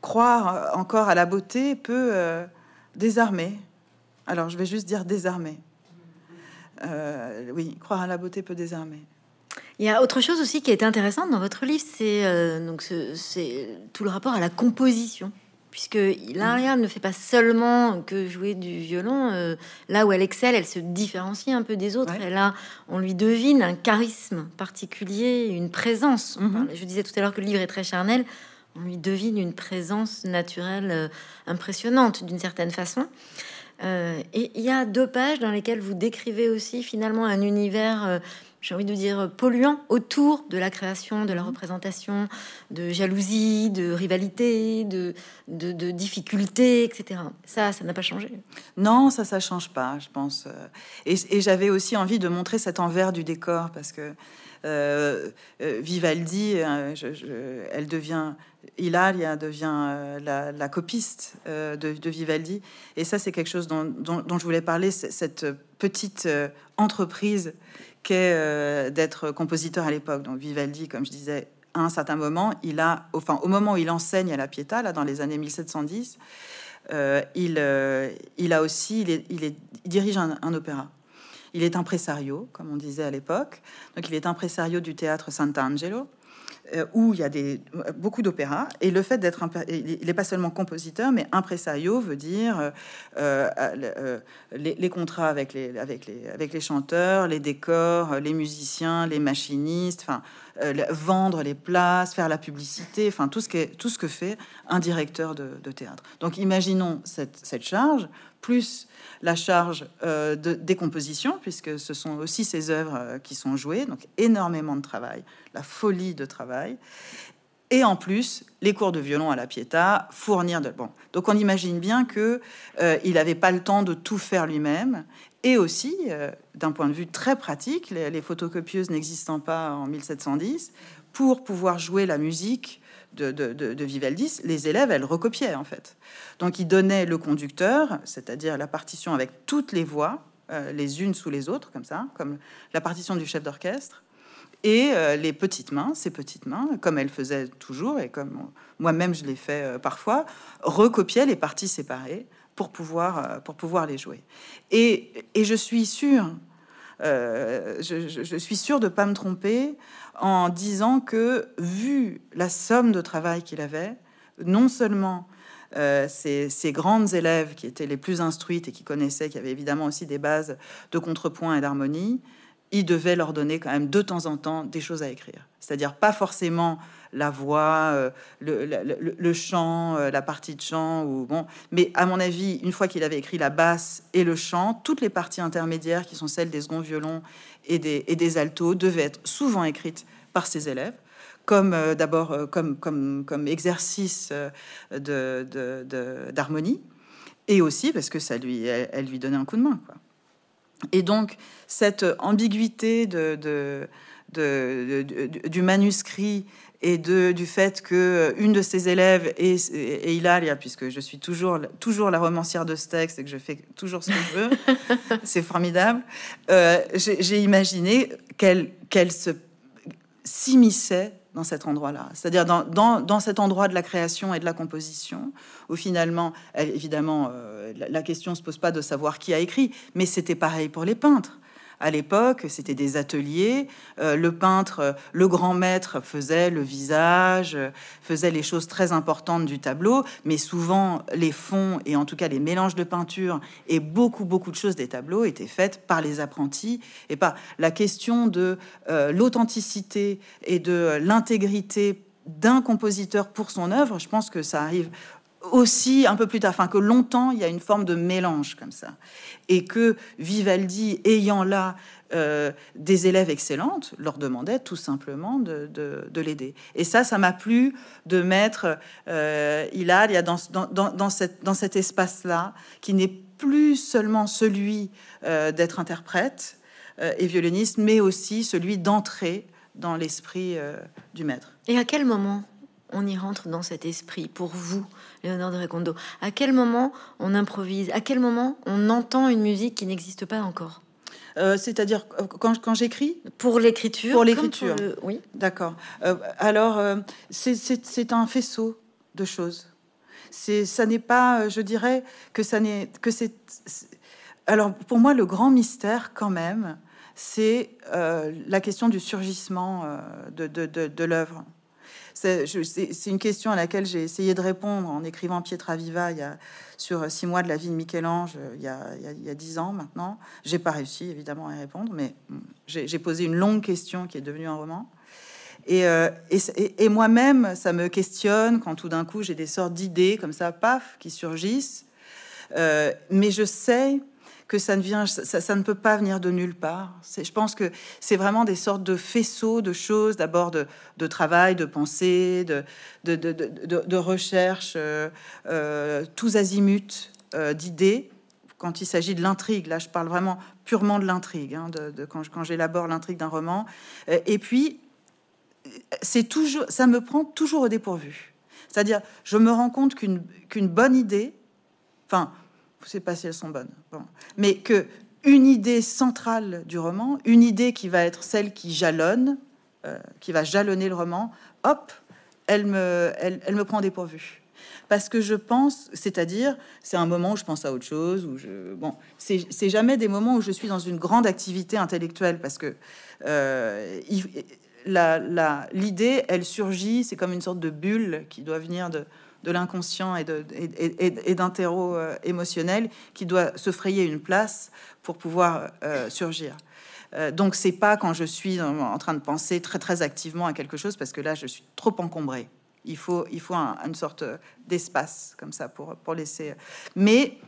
croire encore à la beauté peut désarmer. Alors, je vais juste dire désarmer. Euh, oui, croire à la beauté peut désarmer. Il y a autre chose aussi qui est intéressante dans votre livre, c'est euh, donc c'est tout le rapport à la composition, puisque Hilaria ne fait pas seulement que jouer du violon. Euh, là où elle excelle, elle se différencie un peu des autres. Et là, on lui devine un charisme particulier, une présence. Mhm. Je disais tout à l'heure que le livre est très charnel. on lui devine une présence naturelle impressionnante d'une certaine façon. Et il y a deux pages dans lesquelles vous décrivez aussi finalement un univers j'ai envie de dire, polluant autour de la création, de la représentation, de jalousie, de rivalité, de, de, difficultés, etc. Ça, ça n'a pas changé? Non, ça, ça change pas, je pense. Et, j'avais aussi envie de montrer cet envers du décor parce que euh, euh, Vivaldi, euh, elle devient Hilaria devient la, copiste de, Vivaldi. Et ça, c'est quelque chose dont, je voulais parler, cette petite entreprise qu'est d'être compositeur à l'époque. Donc Vivaldi, comme je disais, à un certain moment, il a, enfin, au moment où il enseigne à la Pietà, là, dans les années 1710, euh, il, il a aussi, il, est, il, dirige un, un, opéra. Il est impresario, comme on disait à l'époque. Donc, il est impresario du théâtre Sant'Angelo. Euh, où il y a des, beaucoup d'opéras. Et le fait d'être, il n'est pas seulement compositeur, mais impresario veut dire euh, euh, les, contrats avec les, avec, les, avec les chanteurs, les décors, les musiciens, les machinistes, enfin, vendre les places, faire la publicité, enfin, tout ce, qui est, tout ce que fait un directeur de, théâtre. Donc, imaginons cette, cette charge, plus la charge euh, de décomposition, puisque ce sont aussi ces œuvres euh, qui sont jouées, donc énormément de travail, la folie de travail. Et en plus, les cours de violon à la Pietà, fournir de bon. Donc on imagine bien que euh, il n'avait pas le temps de tout faire lui-même, et aussi d'un point de vue très pratique, les, les photocopieuses n'existant pas en 1710, pour pouvoir jouer la musique de, de, Vivaldi, les élèves, elles recopiaient en fait. Donc ils donnaient le conducteur, c'est-à-dire la partition avec toutes les voix, euh, les unes sous les autres, comme ça, comme la partition du chef d'orchestre, et euh, les petites mains, ces petites mains, comme elles faisaient toujours, et comme moi-même je l'ai fait euh, parfois, recopiaient les parties séparées pour pouvoir, pour pouvoir les jouer. Et, et je suis sûre, je, suis sûre de pas me tromper en disant que, vu la somme de travail qu'il avait, non seulement euh, ces, grandes élèves qui étaient les plus instruites et qui connaissaient, qui avaient évidemment aussi des bases de contrepoint et d'harmonie, il devait leur donner quand même de temps en temps des choses à écrire. C'est-à-dire pas forcément la voix, euh, le, chant, euh, la partie de chant, ou bon. Mais à mon avis, une fois qu'il avait écrit la basse et le chant, toutes les parties intermédiaires qui sont celles des seconds violons et des, et des altos devaient être souvent écrites par ses élèves comme euh, d'abord comme, comme, comme exercice de, d'harmonie, et aussi parce que ça lui, elle, lui donnait un coup de main. Quoi. Et donc, cette ambiguïté de, du manuscrit et de, du fait que une de ses élèves est, est Hilaria, puisque je suis toujours, toujours la romancière de ce texte et que je fais toujours ce que je veux, c'est formidable. Euh, j'ai imaginé qu'elle qu'elle se s'immisçait dans cet endroit-là, c'est-à-dire dans, dans, dans, cet endroit de la création et de la composition, où finalement, évidemment, euh, la, la, question se pose pas de savoir qui a écrit, mais c'était pareil pour les peintres. À l'époque, c'était des ateliers. Euh, le peintre, euh, le grand maître faisait le visage, euh, faisait les choses très importantes du tableau, mais souvent les fonds et en tout cas les mélanges de peinture et beaucoup beaucoup de choses des tableaux étaient faites par les apprentis et par la question de l'authenticité et de l'intégrité d'un compositeur pour son œuvre. Je pense que ça arrive aussi un peu plus tard, enfin que longtemps, il y a une forme de mélange comme ça. Et que Vivaldi, ayant là euh, des élèves excellentes, leur demandait tout simplement de, l'aider. Et ça, ça m'a plu de mettre euh, il a dans, dans, dans, cette, dans cet espace-là, qui n'est plus seulement celui euh, d'être interprète euh, et violoniste, mais aussi celui d'entrer dans l'esprit du maître. Et à quel moment? On y rentre dans cet esprit pour vous, Léonard de Recondo À quel moment on improvise? À quel moment on entend une musique qui n'existe pas encore? Euh, C'est-à-dire euh, quand, quand j'écris? Pour l'écriture Pour l'écriture. Oui. D'accord. Euh, alors, c'est un faisceau de choses. C'est, ça n'est pas, je dirais que ça n'est que c'est. Alors, pour moi, le grand mystère, quand même, c'est la question du surgissement de, de, de, de l'œuvre. C'est une question à laquelle j'ai essayé de répondre en écrivant Pietra Viva sur six mois de la vie de Michel-Ange il, y a, dix ans maintenant. J'ai pas réussi évidemment à y répondre, mais j'ai posé une longue question qui est devenue un roman. Et, et, moi-même, ça me questionne quand tout d'un coup j'ai des sortes d'idées comme ça, paf, qui surgissent. mais je sais que ça ne vient, ça, ne peut pas venir de nulle part. Je pense que c'est vraiment des sortes de faisceaux de choses, d'abord de, travail, de pensée, de, recherche, euh, euh, tous azimuts euh, d'idées. Quand il s'agit de l'intrigue, là, je parle vraiment purement de l'intrigue, hein, quand, j'élabore l'intrigue d'un roman. Et puis, c'est toujours, ça me prend toujours au dépourvu. C'est-à-dire, je me rends compte qu'une bonne idée, enfin, je sais pas si elles sont bonnes, mais que une idée centrale du roman, une idée qui va être celle qui jalonne, euh, qui va jalonner le roman, hop, elle me, elle, elle me prend dépourvu. Parce que je pense, c'est-à-dire, c'est un moment où je pense à autre chose, où je, bon, c'est jamais des moments où je suis dans une grande activité intellectuelle, parce que euh, l'idée, elle surgit, c'est comme une sorte de bulle qui doit venir de, de l'inconscient et, d'un terreau euh, émotionnel qui doit se frayer une place pour pouvoir euh, surgir. Euh, donc c'est pas quand je suis en, train de penser très très activement à quelque chose parce que là je suis trop encombré. Il faut il faut une sorte d'espace comme ça pour pour laisser. Mais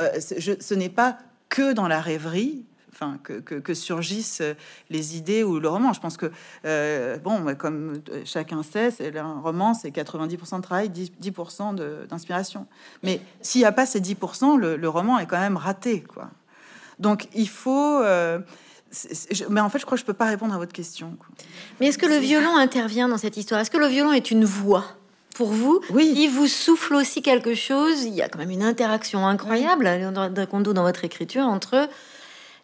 je, ce n'est pas que dans la rêverie enfin, que, surgissent les idées ou le roman. Je pense que, euh, bon, comme chacun sait, c'est un roman, c'est 90% de travail, 10%, d'inspiration. Mais s'il n'y a pas ces 10%, le, roman est quand même raté, quoi. Donc il faut. Euh, mais en fait, je crois que je peux pas répondre à votre question. Mais est-ce que le violon intervient dans cette histoire? Est-ce que le violon est une voix? Pour vous Oui. Il vous souffle aussi quelque chose? Il y a quand même une interaction incroyable, oui. dans votre écriture, entre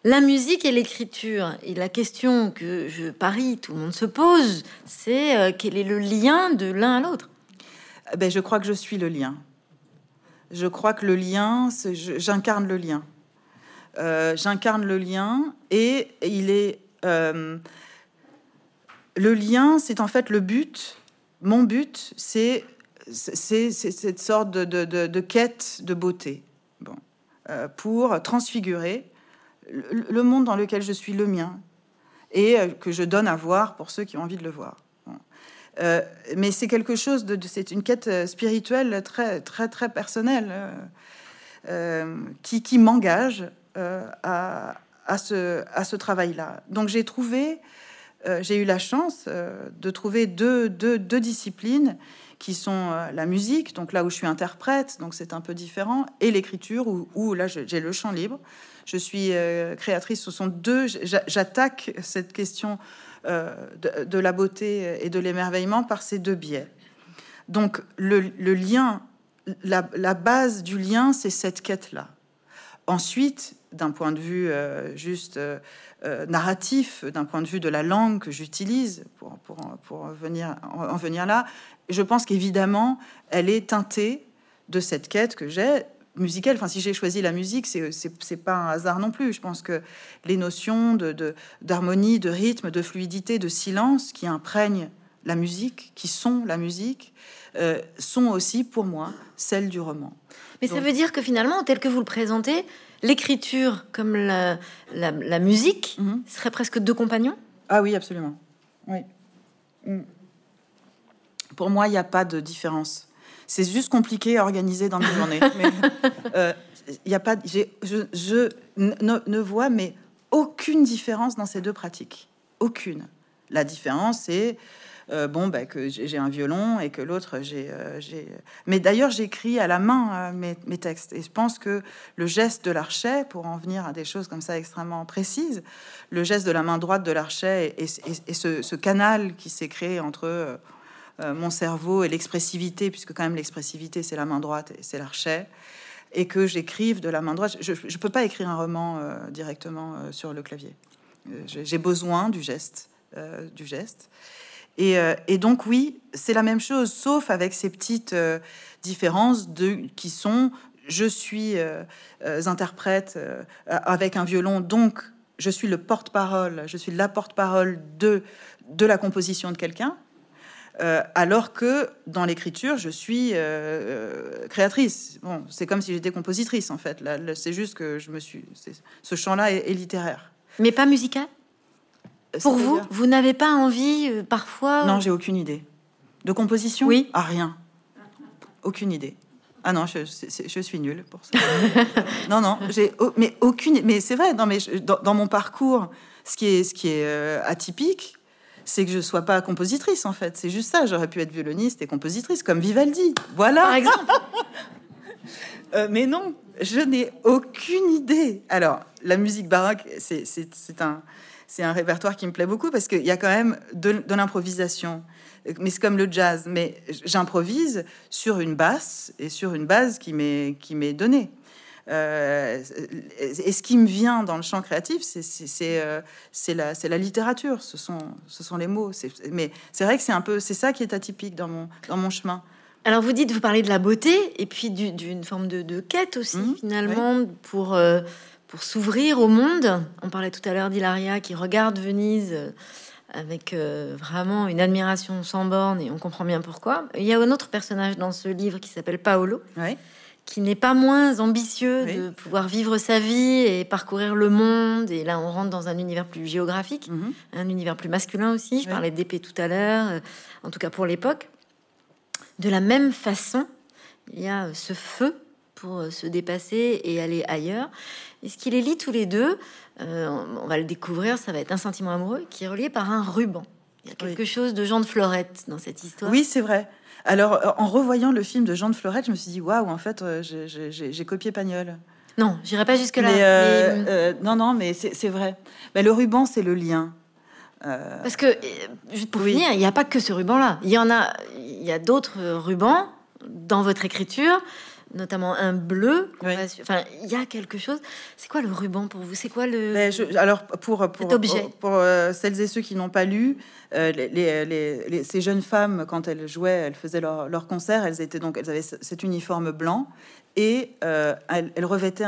la musique et l'écriture. Et la question que je parie, tout le monde se pose, c'est euh, quel est le lien de l'un à l'autre? Eh ben, Je crois que je suis le lien. Je crois que le lien, j'incarne le lien. Euh, j'incarne le lien et il est... Euh, le lien, c'est en fait le but. Mon but, c'est cette sorte de, quête de beauté. Bon. pour transfigurer le monde dans lequel je suis le mien et euh, que je donne à voir pour ceux qui ont envie de le voir. Euh, mais c'est quelque chose de, c'est une quête euh, spirituelle très très très personnelle qui, qui m'engage à, à, ce, à ce travail-là. Donc j'ai trouvé, j'ai eu la chance de trouver deux, deux, deux disciplines qui sont la musique, donc là où je suis interprète, donc c'est un peu différent, et l'écriture où, où là j'ai le champ libre je suis euh, créatrice. Ce sont deux. J'attaque cette question euh, de, la beauté et de l'émerveillement par ces deux biais. Donc le, lien, la, base du lien, c'est cette quête-là. Ensuite, d'un point de vue euh, juste narratif, d'un point de vue de la langue que j'utilise pour, pour, venir, en venir là, je pense qu'évidemment, elle est teintée de cette quête que j'ai musicale. Enfin, si j'ai choisi la musique, c'est c'est pas un hasard non plus. Je pense que les notions de d'harmonie, de, rythme, de fluidité, de silence qui imprègnent la musique, qui sont la musique, euh, sont aussi pour moi celles du roman. Mais ça veut dire que finalement, tel que vous le présentez, l'écriture comme la, la, musique mhm. serait presque deux compagnons? Ah oui, absolument. Oui. Mm. Pour moi, il n'y a pas de différence. C'est juste compliqué à organiser dans mes journées. Mais il euh, y a pas, je, je ne, vois mais aucune différence dans ces deux pratiques. Aucune. La différence, c'est euh, bon, bah, que j'ai un violon et que l'autre, j'ai. Euh, mais d'ailleurs, j'écris à la main mes, mes, textes. Et je pense que le geste de l'archet, pour en venir à des choses comme ça extrêmement précises, le geste de la main droite de l'archet et, et, ce, ce, canal qui s'est créé entre euh, mon cerveau et l'expressivité, puisque quand même l'expressivité c'est la main droite c'est l'archet, et que j'écrive de la main droite. Je ne peux pas écrire un roman euh, directement euh, sur le clavier. J'ai besoin du geste, du geste. Et, et, donc oui, c'est la même chose, sauf avec ces petites différences de, qui sont je suis interprète avec un violon, donc je suis le porte-parole, je suis la porte-parole de, de la composition de quelqu'un. Euh, alors que dans l'écriture, je suis euh, euh, créatrice. Bon, c'est comme si j'étais compositrice en fait. Là, c'est juste que je me suis. Ce champ-là est, littéraire. Mais pas musical. Pour vous, vous n'avez pas envie euh, parfois Non, j'ai aucune idée. De composition? Oui. Ah, rien. Aucune idée. Ah non, je, je suis nulle pour ça. non, non, j'ai mais aucune. Mais c'est vrai. Non, mais dans, mon parcours, ce qui est, ce qui est atypique, c'est que je sois pas compositrice en fait. C'est juste ça. J'aurais pu être violoniste et compositrice comme Vivaldi. Voilà. Par exemple. Euh, mais non, je n'ai aucune idée. Alors, la musique baroque, c'est un, répertoire qui me plaît beaucoup parce qu'il y a quand même de, l'improvisation. Mais c'est comme le jazz. Mais j'improvise sur une basse et sur une base qui m'est donnée. Euh, et ce qui me vient dans le champ créatif, c'est euh, la, la littérature, ce sont, ce sont les mots. Mais c'est vrai que c'est un peu, c'est ça qui est atypique dans mon, dans mon chemin. Alors vous dites, vous parlez de la beauté et puis d'une forme de, quête aussi mmh, finalement pour, euh, pour s'ouvrir au monde. On parlait tout à l'heure d'Hilaria qui regarde Venise avec euh, vraiment une admiration sans borne et on comprend bien pourquoi. Il y a un autre personnage dans ce livre qui s'appelle Paolo. Qui n'est pas moins ambitieux de pouvoir vivre sa vie et parcourir le monde. Et là, on rentre dans un univers plus géographique, mmh. un univers plus masculin aussi. Je parlais d'épée tout à l'heure, en tout cas pour l'époque. De la même façon, il y a ce feu pour euh, se dépasser et aller ailleurs. Et ce qui les lie tous les deux, euh, on va le découvrir, ça va être un sentiment amoureux qui est relié par un ruban. Il y a quelque chose de Jean de Florette dans cette histoire. Oui, c'est vrai. Alors, euh, en revoyant le film de Jean de Florette, je me suis dit, waouh, en fait, j'ai copié Pagnol. Non, j'irai pas jusque-là. non, non, mais c'est vrai. Mais le ruban, c'est le lien. Parce que, juste pour finir, il n'y a pas que ce ruban-là. Il y en a, il y a d'autres rubans dans votre écriture, notamment un bleu. Enfin, il y a quelque chose. C'est quoi le ruban pour vous? C'est quoi le ben, Alors pour pour, objet? pour, euh, celles et ceux qui n'ont pas lu, euh, les, ces jeunes femmes quand elles jouaient, elles faisaient leur, leur concert, elles étaient donc elles avaient cet uniforme blanc et euh, elles, revêtaient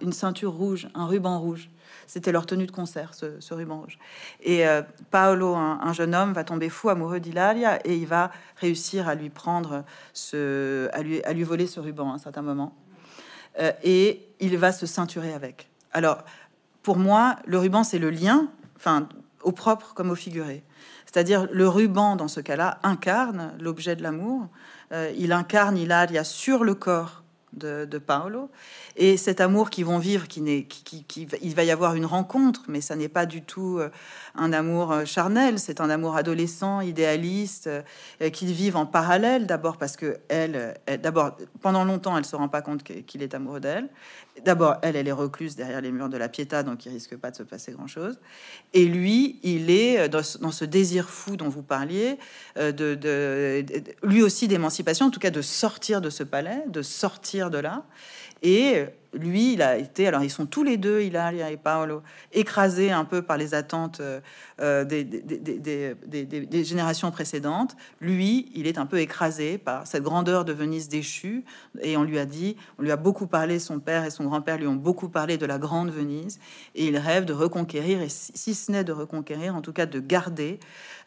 une ceinture rouge, un ruban rouge. C'était leur tenue de concert, ce, ruban rouge. Et euh, Paolo, un, jeune homme, va tomber fou amoureux d'Hilaria et il va réussir à lui prendre ce, à lui, à lui voler ce ruban à un certain moment. Euh, et il va se ceinturer avec. Alors, pour moi, le ruban, c'est le lien, enfin, au propre comme au figuré. C'est-à-dire, le ruban, dans ce cas-là, incarne l'objet de l'amour. Euh, il incarne Hilaria sur le corps de, Paolo. Et cet amour qu'ils vont vivre, qui n'est, qui, il va y avoir une rencontre, mais ça n'est pas du tout euh, un amour euh, charnel, c'est un amour adolescent, idéaliste, euh, qu'ils vivent en parallèle. D'abord parce que elle, d'abord pendant longtemps, elle se rend pas compte qu'il est amoureux d'elle. D'abord, elle, elle est recluse derrière les murs de la Pietà, donc il risque pas de se passer grand chose. Et lui, il est dans, ce désir fou dont vous parliez, de lui aussi d'émancipation, en tout cas de sortir de ce palais, de sortir de là. Et lui, il a été, alors ils sont tous les deux, Ilaria et Paolo, écrasés un peu par les attentes euh, des, des, générations précédentes. Lui, il est un peu écrasé par cette grandeur de Venise déchue. Et on lui a dit, on lui a beaucoup parlé, son père et son grand-père lui ont beaucoup parlé de la grande Venise. Et il rêve de reconquérir, et si ce n'est de reconquérir, en tout cas de garder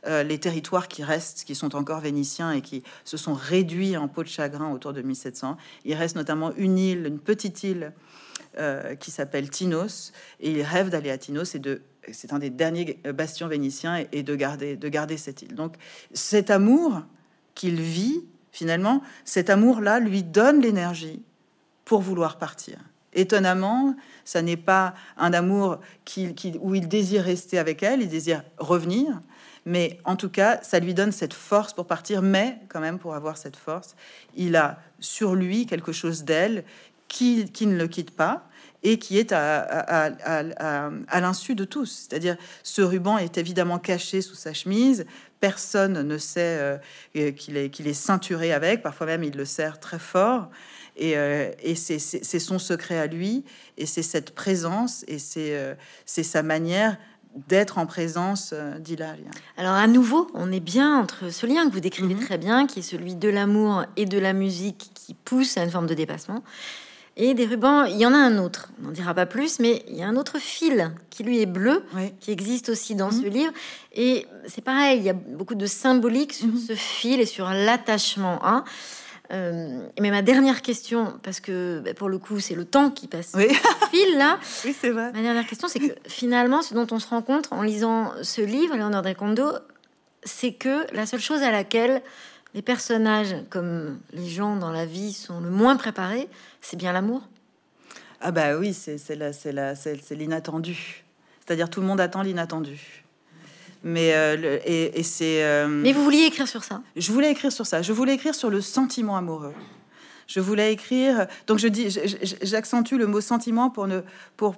euh, les territoires qui restent, qui sont encore vénitiens et qui se sont réduits en peau de chagrin autour de 1700. Il reste notamment une île, une petite île euh, qui s'appelle Tinos, et il rêve d'aller à Tinos et de c'est un des derniers bastions vénitiens et, de garder de garder cette île. Donc cet amour qu'il vit finalement, cet amour-là lui donne l'énergie pour vouloir partir. Étonnamment, ça n'est pas un amour qui, où il désire rester avec elle, il désire revenir, mais en tout cas, ça lui donne cette force pour partir. Mais quand même, pour avoir cette force, il a sur lui quelque chose d'elle qui, qui, ne le quitte pas et qui est à, à, l'insu de tous. C'est-à-dire, ce ruban est évidemment caché sous sa chemise. Personne ne sait euh, qu'il est, qu'il est ceinturé avec. Parfois même, il le serre très fort. Et, euh, et c'est, son secret à lui. Et c'est cette présence et c'est, euh, c'est sa manière d'être en présence euh, d'Hilaria. Alors à nouveau, on est bien entre ce lien que vous décrivez mhm. très bien, qui est celui de l'amour et de la musique qui pousse à une forme de dépassement. Et des rubans, il y en a un autre, on n'en dira pas plus, mais il y a un autre fil qui lui est bleu, qui existe aussi dans mhm. ce livre. Et c'est pareil, il y a beaucoup de symbolique sur mhm. ce fil et sur l'attachement. Hein. Euh, mais ma dernière question, parce que bah, pour le coup, c'est le temps qui passe oui. fil là. Oui, c'est vrai. Ma dernière question, c'est que finalement, ce dont on se rend compte en lisant ce livre, Léonard Condo, c'est que la seule chose à laquelle les personnages, comme les gens dans la vie, sont le moins préparés, c'est bien l'amour? Ah bah oui, c'est c'est l'inattendu. C'est-à-dire tout le monde attend l'inattendu. Mais euh, et, c'est. Euh, Mais vous vouliez écrire sur ça? Je voulais écrire sur ça. Je voulais écrire sur le sentiment amoureux. Je voulais écrire. Donc je dis, j'accentue le mot sentiment pour ne pour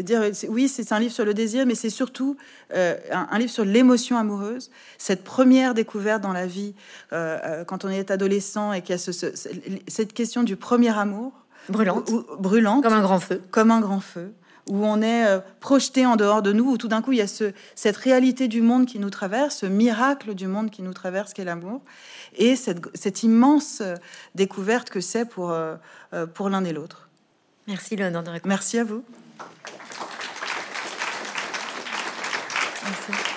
dire oui, c'est un livre sur le désir, mais c'est surtout euh, un, livre sur l'émotion amoureuse. Cette première découverte dans la vie quand on est adolescent et qu'il y a ce, cette question du premier amour brûlante, comme un grand feu, comme un grand feu, où on est euh, projeté en dehors de nous, où tout d'un coup il y a ce, cette réalité du monde qui nous traverse, ce miracle du monde qui nous traverse, qu'est l'amour, et cette, immense euh, découverte que c'est pour, euh, pour l'un et l'autre. Merci Léon Merci à vous. Merci.